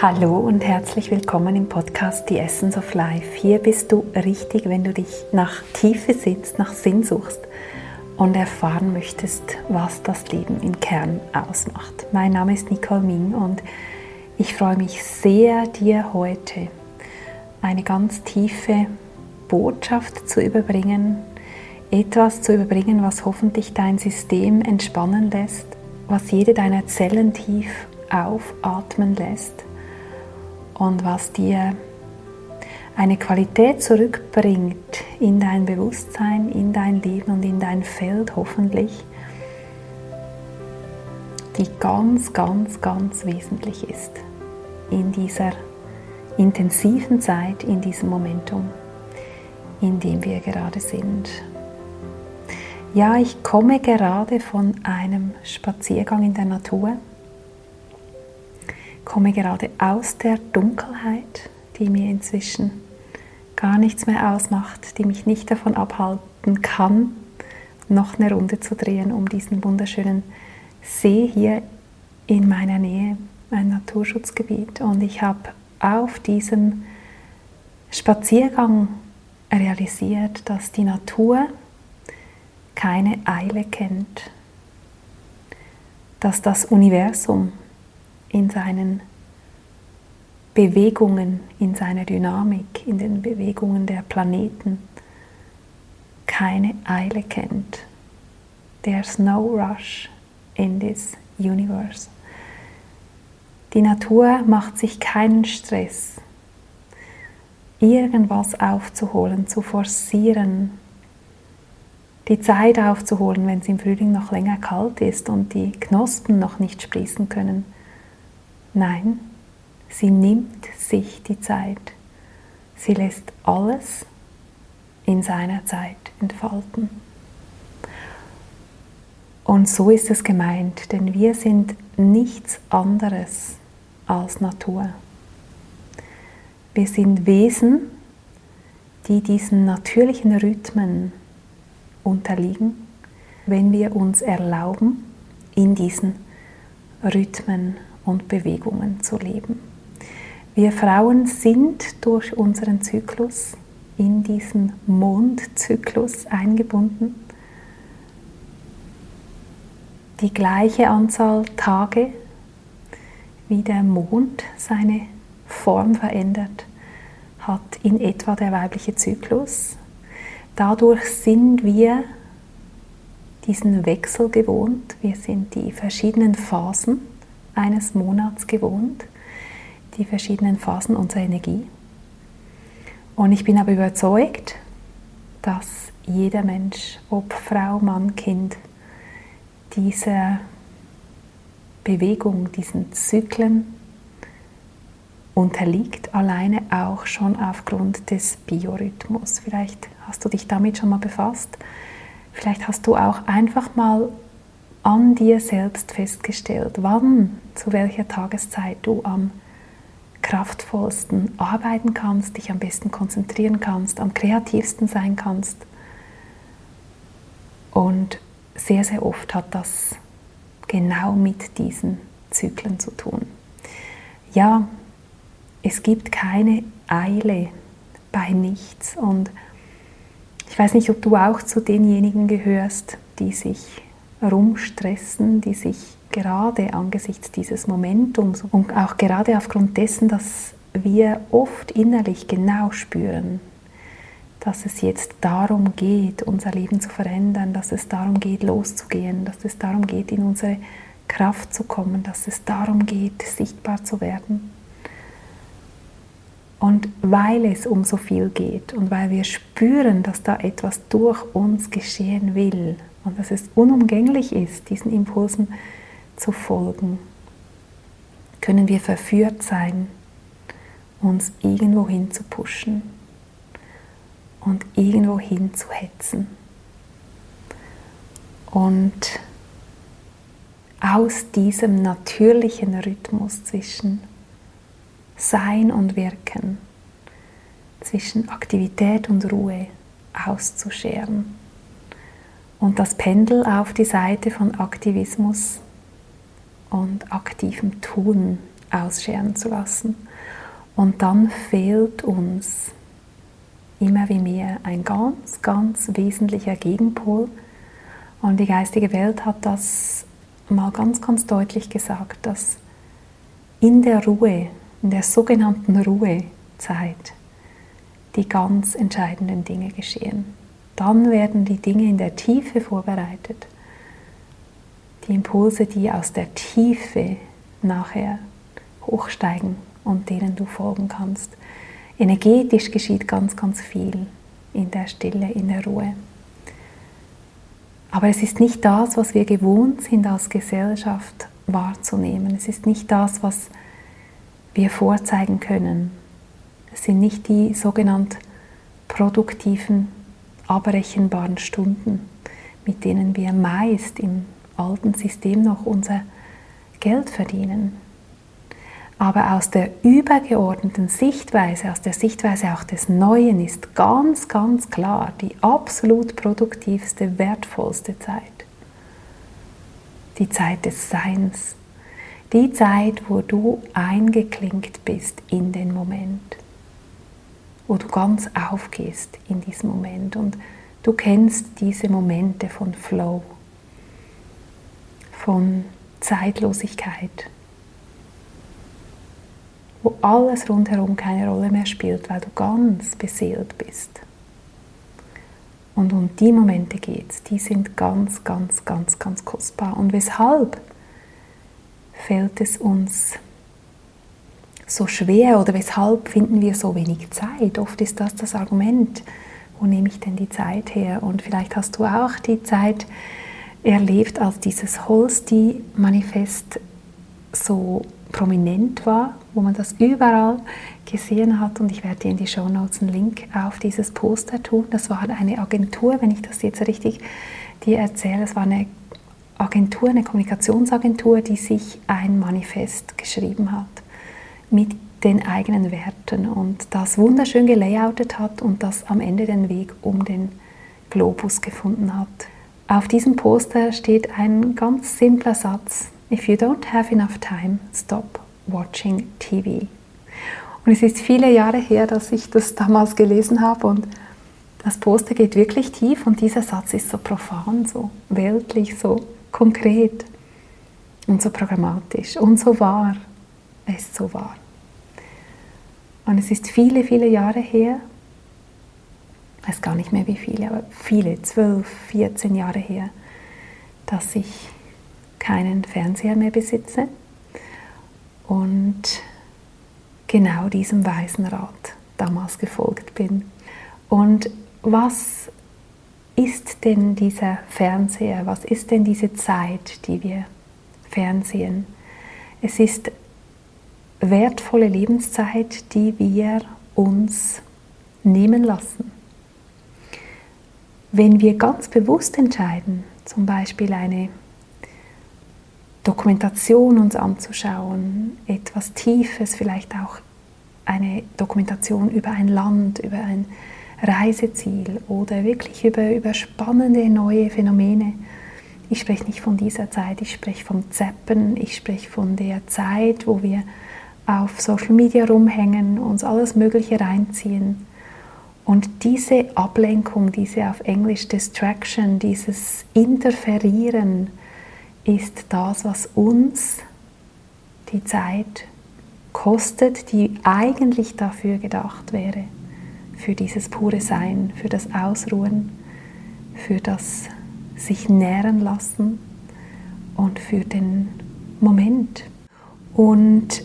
Hallo und herzlich willkommen im Podcast The Essence of Life. Hier bist du richtig, wenn du dich nach Tiefe sitzt, nach Sinn suchst und erfahren möchtest, was das Leben im Kern ausmacht. Mein Name ist Nicole Ming und ich freue mich sehr, dir heute eine ganz tiefe Botschaft zu überbringen, etwas zu überbringen, was hoffentlich dein System entspannen lässt, was jede deiner Zellen tief aufatmen lässt und was dir eine Qualität zurückbringt in dein Bewusstsein, in dein Leben und in dein Feld hoffentlich, die ganz, ganz, ganz wesentlich ist in dieser intensiven Zeit, in diesem Momentum, in dem wir gerade sind. Ja, ich komme gerade von einem Spaziergang in der Natur komme gerade aus der Dunkelheit, die mir inzwischen gar nichts mehr ausmacht, die mich nicht davon abhalten kann, noch eine Runde zu drehen um diesen wunderschönen See hier in meiner Nähe, ein Naturschutzgebiet. Und ich habe auf diesem Spaziergang realisiert, dass die Natur keine Eile kennt, dass das Universum in seinen Bewegungen, in seiner Dynamik, in den Bewegungen der Planeten keine Eile kennt. There's no rush in this universe. Die Natur macht sich keinen Stress, irgendwas aufzuholen, zu forcieren, die Zeit aufzuholen, wenn es im Frühling noch länger kalt ist und die Knospen noch nicht sprießen können Nein, sie nimmt sich die Zeit. Sie lässt alles in seiner Zeit entfalten. Und so ist es gemeint, denn wir sind nichts anderes als Natur. Wir sind Wesen, die diesen natürlichen Rhythmen unterliegen, wenn wir uns erlauben, in diesen Rhythmen und Bewegungen zu leben. Wir Frauen sind durch unseren Zyklus in diesen Mondzyklus eingebunden. Die gleiche Anzahl Tage, wie der Mond seine Form verändert, hat in etwa der weibliche Zyklus. Dadurch sind wir diesen Wechsel gewohnt. Wir sind die verschiedenen Phasen eines Monats gewohnt, die verschiedenen Phasen unserer Energie. Und ich bin aber überzeugt, dass jeder Mensch, ob Frau, Mann, Kind, diese Bewegung, diesen Zyklen unterliegt, alleine auch schon aufgrund des Biorhythmus. Vielleicht hast du dich damit schon mal befasst. Vielleicht hast du auch einfach mal an dir selbst festgestellt, wann, zu welcher Tageszeit du am kraftvollsten arbeiten kannst, dich am besten konzentrieren kannst, am kreativsten sein kannst. Und sehr, sehr oft hat das genau mit diesen Zyklen zu tun. Ja, es gibt keine Eile bei nichts. Und ich weiß nicht, ob du auch zu denjenigen gehörst, die sich rumstressen, die sich gerade angesichts dieses Momentums und auch gerade aufgrund dessen, dass wir oft innerlich genau spüren, dass es jetzt darum geht, unser Leben zu verändern, dass es darum geht, loszugehen, dass es darum geht, in unsere Kraft zu kommen, dass es darum geht, sichtbar zu werden. Und weil es um so viel geht und weil wir spüren, dass da etwas durch uns geschehen will, und dass es unumgänglich ist, diesen Impulsen zu folgen, können wir verführt sein, uns irgendwo hin zu pushen und irgendwo hin zu hetzen. Und aus diesem natürlichen Rhythmus zwischen Sein und Wirken, zwischen Aktivität und Ruhe auszuscheren und das Pendel auf die Seite von Aktivismus und aktivem Tun ausscheren zu lassen. Und dann fehlt uns immer wie mehr ein ganz, ganz wesentlicher Gegenpol. Und die geistige Welt hat das mal ganz, ganz deutlich gesagt, dass in der Ruhe, in der sogenannten Ruhezeit, die ganz entscheidenden Dinge geschehen. Dann werden die Dinge in der Tiefe vorbereitet. Die Impulse, die aus der Tiefe nachher hochsteigen und denen du folgen kannst. Energetisch geschieht ganz, ganz viel in der Stille, in der Ruhe. Aber es ist nicht das, was wir gewohnt sind als Gesellschaft wahrzunehmen. Es ist nicht das, was wir vorzeigen können. Es sind nicht die sogenannten produktiven, abrechenbaren Stunden, mit denen wir meist im alten System noch unser Geld verdienen. Aber aus der übergeordneten Sichtweise, aus der Sichtweise auch des Neuen ist ganz, ganz klar die absolut produktivste, wertvollste Zeit. Die Zeit des Seins. Die Zeit, wo du eingeklinkt bist in den Moment. Wo du ganz aufgehst in diesem Moment. Und du kennst diese Momente von Flow, von Zeitlosigkeit, wo alles rundherum keine Rolle mehr spielt, weil du ganz beseelt bist. Und um die Momente geht es, die sind ganz, ganz, ganz, ganz kostbar. Und weshalb fällt es uns so schwer oder weshalb finden wir so wenig Zeit? Oft ist das das Argument, wo nehme ich denn die Zeit her? Und vielleicht hast du auch die Zeit erlebt, als dieses Holsti-Manifest so prominent war, wo man das überall gesehen hat. Und ich werde dir in die Show Notes einen Link auf dieses Poster tun. Das war eine Agentur, wenn ich das jetzt richtig dir erzähle. Es war eine Agentur, eine Kommunikationsagentur, die sich ein Manifest geschrieben hat mit den eigenen Werten und das wunderschön gelayoutet hat und das am Ende den Weg um den Globus gefunden hat. Auf diesem Poster steht ein ganz simpler Satz, If you don't have enough time, stop watching TV. Und es ist viele Jahre her, dass ich das damals gelesen habe und das Poster geht wirklich tief und dieser Satz ist so profan, so weltlich, so konkret und so programmatisch und so wahr. Es so wahr. Und es ist viele, viele Jahre her, ich weiß gar nicht mehr wie viele, aber viele, zwölf, 14 Jahre her, dass ich keinen Fernseher mehr besitze und genau diesem weisen Rat damals gefolgt bin. Und was ist denn dieser Fernseher? Was ist denn diese Zeit, die wir fernsehen? Es ist wertvolle Lebenszeit, die wir uns nehmen lassen. Wenn wir ganz bewusst entscheiden, zum Beispiel eine Dokumentation uns anzuschauen, etwas Tiefes, vielleicht auch eine Dokumentation über ein Land, über ein Reiseziel oder wirklich über, über spannende neue Phänomene. Ich spreche nicht von dieser Zeit, ich spreche vom Zeppen, ich spreche von der Zeit, wo wir auf Social Media rumhängen, uns alles Mögliche reinziehen. Und diese Ablenkung, diese auf Englisch Distraction, dieses Interferieren, ist das, was uns die Zeit kostet, die eigentlich dafür gedacht wäre, für dieses pure Sein, für das Ausruhen, für das sich nähren lassen und für den Moment. Und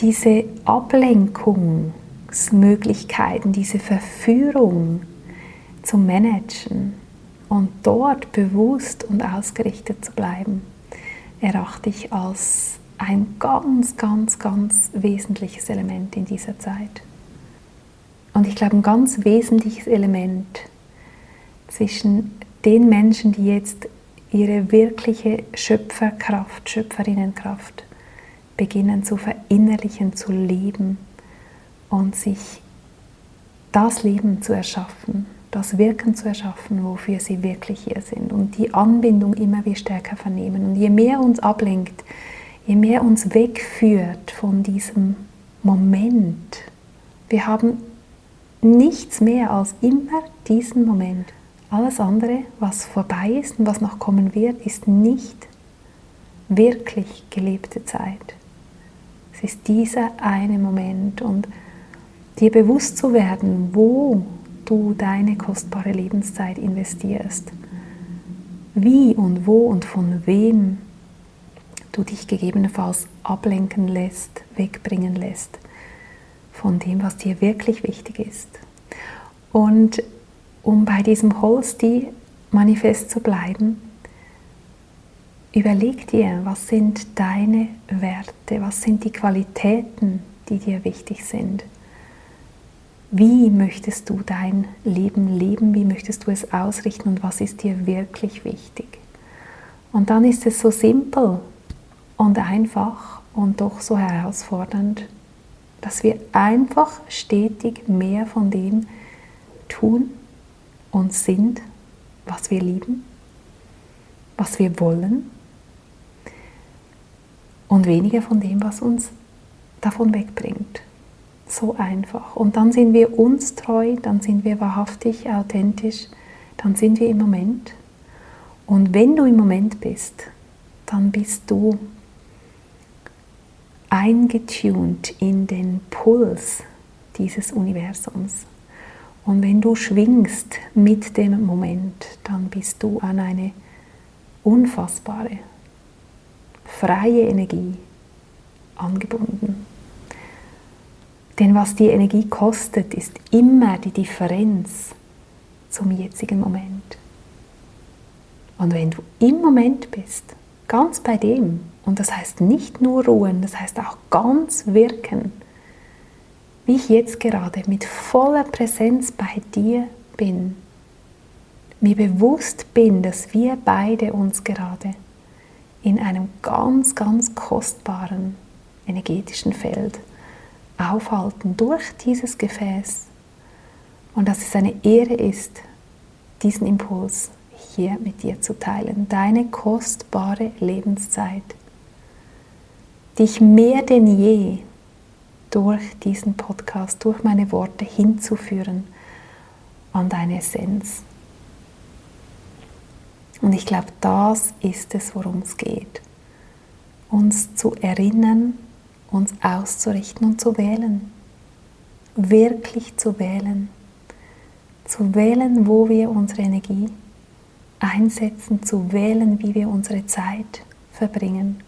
diese Ablenkungsmöglichkeiten, diese Verführung zum Managen und dort bewusst und ausgerichtet zu bleiben, erachte ich als ein ganz, ganz, ganz wesentliches Element in dieser Zeit. Und ich glaube, ein ganz wesentliches Element zwischen den Menschen, die jetzt ihre wirkliche Schöpferkraft, Schöpferinnenkraft beginnen zu verinnerlichen, zu leben und sich das Leben zu erschaffen, das Wirken zu erschaffen, wofür sie wirklich hier sind und die Anbindung immer wie stärker vernehmen. Und je mehr uns ablenkt, je mehr uns wegführt von diesem Moment. Wir haben nichts mehr als immer diesen Moment. Alles andere, was vorbei ist und was noch kommen wird, ist nicht wirklich gelebte Zeit. Es ist dieser eine Moment und dir bewusst zu werden, wo du deine kostbare Lebenszeit investierst, wie und wo und von wem du dich gegebenenfalls ablenken lässt, wegbringen lässt von dem, was dir wirklich wichtig ist. Und um bei diesem Holsti-Manifest zu bleiben, überleg dir, was sind deine Werte, was sind die Qualitäten, die dir wichtig sind. Wie möchtest du dein Leben leben? Wie möchtest du es ausrichten? Und was ist dir wirklich wichtig? Und dann ist es so simpel und einfach und doch so herausfordernd, dass wir einfach stetig mehr von dem tun und sind, was wir lieben, was wir wollen und weniger von dem, was uns davon wegbringt. So einfach. Und dann sind wir uns treu, dann sind wir wahrhaftig, authentisch, dann sind wir im Moment. Und wenn du im Moment bist, dann bist du eingetunt in den Puls dieses Universums. Und wenn du schwingst mit dem Moment, dann bist du an eine unfassbare, freie Energie angebunden. Denn was die Energie kostet, ist immer die Differenz zum jetzigen Moment. Und wenn du im Moment bist, ganz bei dem, und das heißt nicht nur ruhen, das heißt auch ganz wirken, wie ich jetzt gerade mit voller Präsenz bei dir bin, mir bewusst bin, dass wir beide uns gerade in einem ganz, ganz kostbaren energetischen Feld aufhalten durch dieses Gefäß und dass es eine Ehre ist, diesen Impuls hier mit dir zu teilen, deine kostbare Lebenszeit, dich mehr denn je durch diesen Podcast, durch meine Worte hinzuführen an deine Essenz. Und ich glaube, das ist es, worum es geht. Uns zu erinnern, uns auszurichten und zu wählen. Wirklich zu wählen. Zu wählen, wo wir unsere Energie einsetzen, zu wählen, wie wir unsere Zeit verbringen.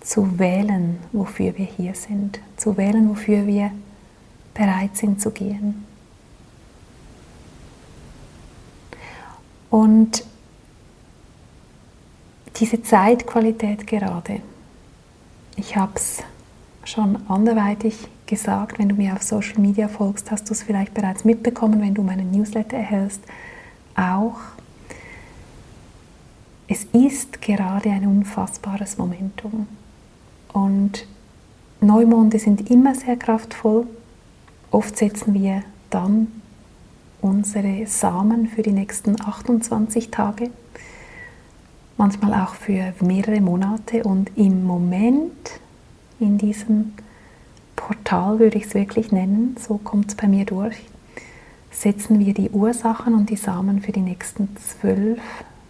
Zu wählen, wofür wir hier sind. Zu wählen, wofür wir bereit sind zu gehen. Und diese Zeitqualität gerade, ich habe es schon anderweitig gesagt, wenn du mir auf Social Media folgst, hast du es vielleicht bereits mitbekommen, wenn du meinen Newsletter erhältst, auch. Es ist gerade ein unfassbares Momentum. Und Neumonde sind immer sehr kraftvoll. Oft setzen wir dann unsere Samen für die nächsten 28 Tage manchmal auch für mehrere Monate. Und im Moment, in diesem Portal würde ich es wirklich nennen, so kommt es bei mir durch, setzen wir die Ursachen und die Samen für die nächsten zwölf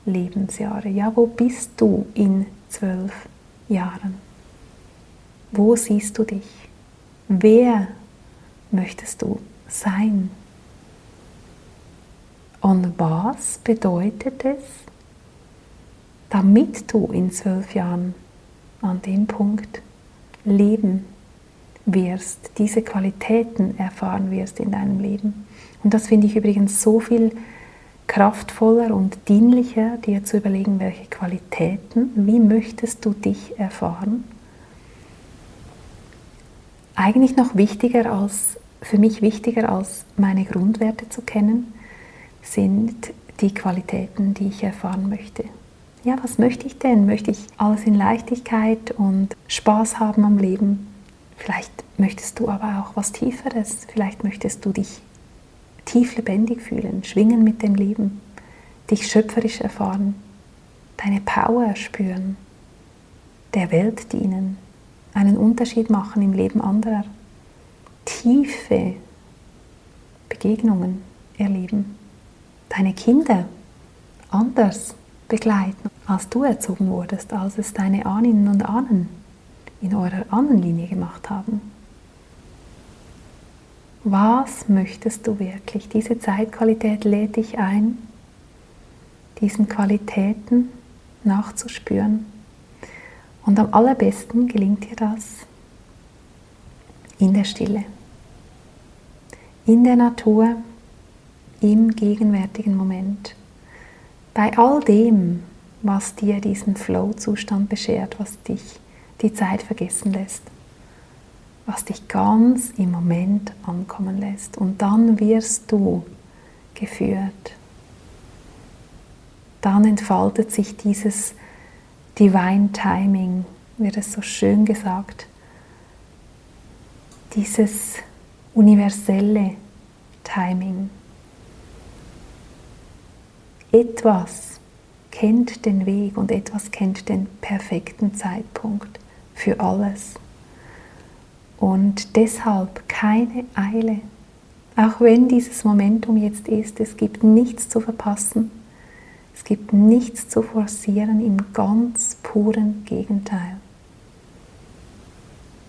Lebensjahre. Ja, wo bist du in zwölf Jahren? Wo siehst du dich? Wer möchtest du sein? Und was bedeutet es, damit du in zwölf Jahren an dem Punkt leben wirst, diese Qualitäten erfahren wirst in deinem Leben. Und das finde ich übrigens so viel kraftvoller und dienlicher, dir zu überlegen, welche Qualitäten, wie möchtest du dich erfahren. Eigentlich noch wichtiger als, für mich wichtiger als meine Grundwerte zu kennen, sind die Qualitäten, die ich erfahren möchte ja, was möchte ich denn? Möchte ich alles in Leichtigkeit und Spaß haben am Leben? Vielleicht möchtest du aber auch was Tieferes. Vielleicht möchtest du dich tief lebendig fühlen, schwingen mit dem Leben, dich schöpferisch erfahren, deine Power spüren, der Welt dienen, einen Unterschied machen im Leben anderer, tiefe Begegnungen erleben, deine Kinder anders begleiten, als du erzogen wurdest, als es deine Ahnen und Ahnen in eurer Ahnenlinie gemacht haben. Was möchtest du wirklich? Diese Zeitqualität lädt dich ein, diesen Qualitäten nachzuspüren. Und am allerbesten gelingt dir das in der Stille, in der Natur, im gegenwärtigen Moment. Bei all dem, was dir diesen Flow-Zustand beschert, was dich die Zeit vergessen lässt, was dich ganz im Moment ankommen lässt. Und dann wirst du geführt. Dann entfaltet sich dieses Divine Timing, wird es so schön gesagt, dieses universelle Timing. Etwas kennt den Weg und etwas kennt den perfekten Zeitpunkt für alles. Und deshalb keine Eile. Auch wenn dieses Momentum jetzt ist, es gibt nichts zu verpassen. Es gibt nichts zu forcieren, im ganz puren Gegenteil.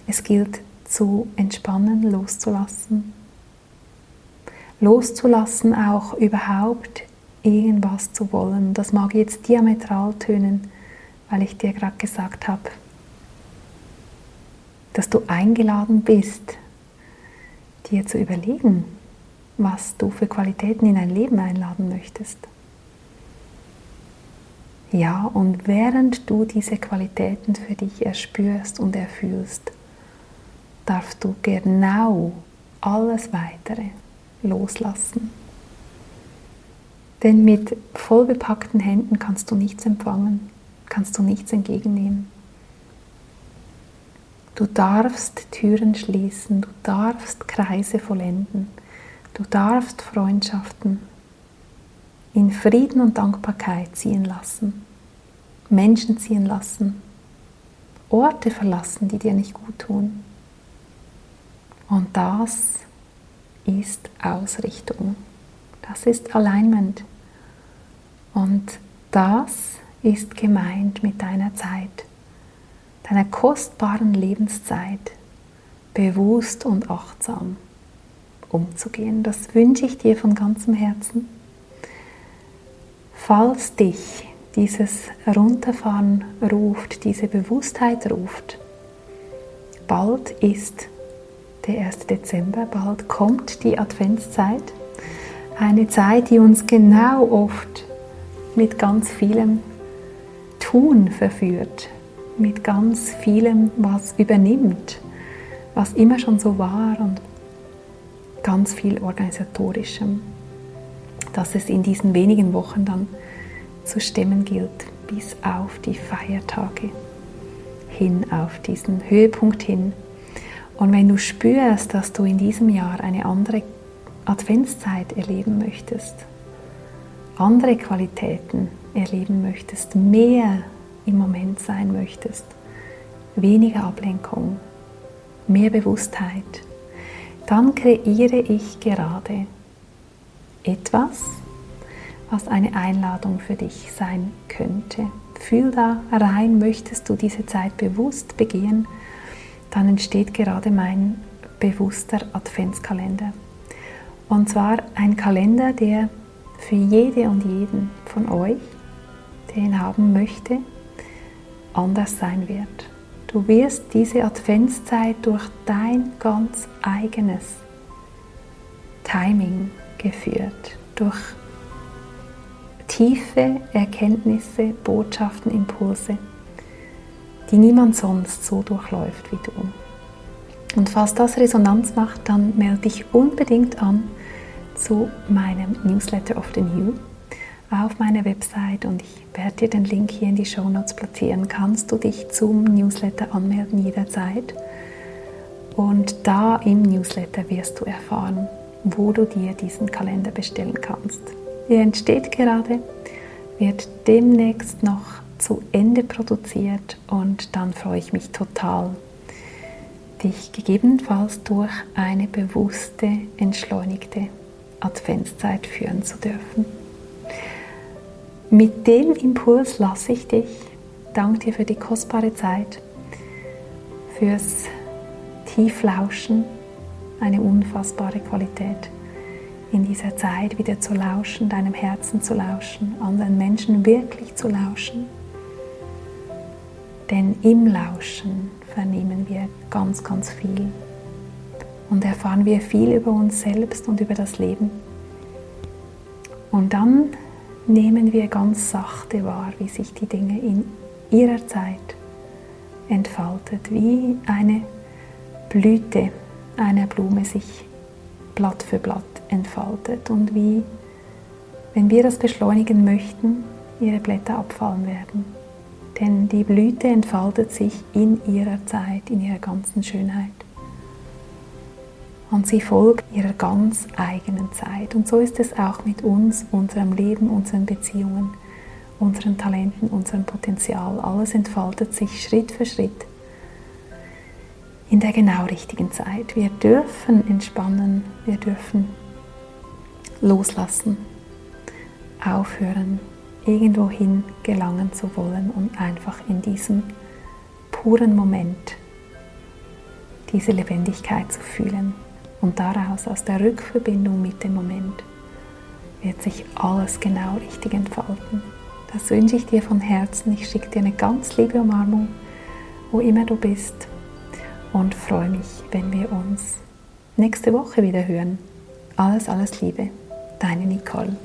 Es gilt zu entspannen, loszulassen. Loszulassen auch überhaupt irgendwas zu wollen. Das mag jetzt diametral tönen, weil ich dir gerade gesagt habe, dass du eingeladen bist, dir zu überlegen, was du für Qualitäten in dein Leben einladen möchtest. Ja, und während du diese Qualitäten für dich erspürst und erfühlst, darfst du genau alles weitere loslassen. Denn mit vollbepackten Händen kannst du nichts empfangen, kannst du nichts entgegennehmen. Du darfst Türen schließen, du darfst Kreise vollenden, du darfst Freundschaften in Frieden und Dankbarkeit ziehen lassen, Menschen ziehen lassen, Orte verlassen, die dir nicht gut tun. Und das ist Ausrichtung. Das ist Alignment. Und das ist gemeint mit deiner Zeit deiner kostbaren Lebenszeit bewusst und achtsam umzugehen. Das wünsche ich dir von ganzem Herzen. Falls dich dieses Runterfahren ruft, diese Bewusstheit ruft, bald ist der 1. Dezember, bald kommt die Adventszeit, eine Zeit, die uns genau oft mit ganz vielem Tun verführt, mit ganz vielem, was übernimmt, was immer schon so war und ganz viel organisatorischem, dass es in diesen wenigen Wochen dann zu stemmen gilt, bis auf die Feiertage hin, auf diesen Höhepunkt hin. Und wenn du spürst, dass du in diesem Jahr eine andere Adventszeit erleben möchtest, andere Qualitäten erleben möchtest, mehr im Moment sein möchtest. Weniger Ablenkung, mehr Bewusstheit. Dann kreiere ich gerade etwas, was eine Einladung für dich sein könnte. Fühl da rein, möchtest du diese Zeit bewusst begehen, dann entsteht gerade mein bewusster Adventskalender. Und zwar ein Kalender, der für jede und jeden von euch, der ihn haben möchte, anders sein wird. Du wirst diese Adventszeit durch dein ganz eigenes Timing geführt, durch tiefe Erkenntnisse, Botschaften, Impulse, die niemand sonst so durchläuft wie du. Und falls das Resonanz macht, dann melde dich unbedingt an zu meinem Newsletter of the New auf meiner Website und ich werde dir den Link hier in die Show Notes platzieren. Kannst du dich zum Newsletter anmelden jederzeit? Und da im Newsletter wirst du erfahren, wo du dir diesen Kalender bestellen kannst. Er entsteht gerade, wird demnächst noch zu Ende produziert und dann freue ich mich total, dich gegebenenfalls durch eine bewusste, entschleunigte Adventszeit führen zu dürfen. Mit dem Impuls lasse ich dich. Danke dir für die kostbare Zeit, fürs Tieflauschen, eine unfassbare Qualität in dieser Zeit wieder zu lauschen, deinem Herzen zu lauschen, anderen Menschen wirklich zu lauschen. Denn im Lauschen vernehmen wir ganz, ganz viel und erfahren wir viel über uns selbst und über das Leben. Und dann nehmen wir ganz sachte wahr, wie sich die Dinge in ihrer Zeit entfaltet, wie eine Blüte einer Blume sich Blatt für Blatt entfaltet und wie, wenn wir das beschleunigen möchten, ihre Blätter abfallen werden. Denn die Blüte entfaltet sich in ihrer Zeit, in ihrer ganzen Schönheit. Und sie folgt ihrer ganz eigenen Zeit. Und so ist es auch mit uns, unserem Leben, unseren Beziehungen, unseren Talenten, unserem Potenzial. Alles entfaltet sich Schritt für Schritt in der genau richtigen Zeit. Wir dürfen entspannen, wir dürfen loslassen, aufhören, irgendwohin gelangen zu wollen und einfach in diesem puren Moment diese Lebendigkeit zu fühlen. Und daraus, aus der Rückverbindung mit dem Moment, wird sich alles genau richtig entfalten. Das wünsche ich dir von Herzen. Ich schicke dir eine ganz liebe Umarmung, wo immer du bist. Und freue mich, wenn wir uns nächste Woche wieder hören. Alles, alles Liebe. Deine Nicole.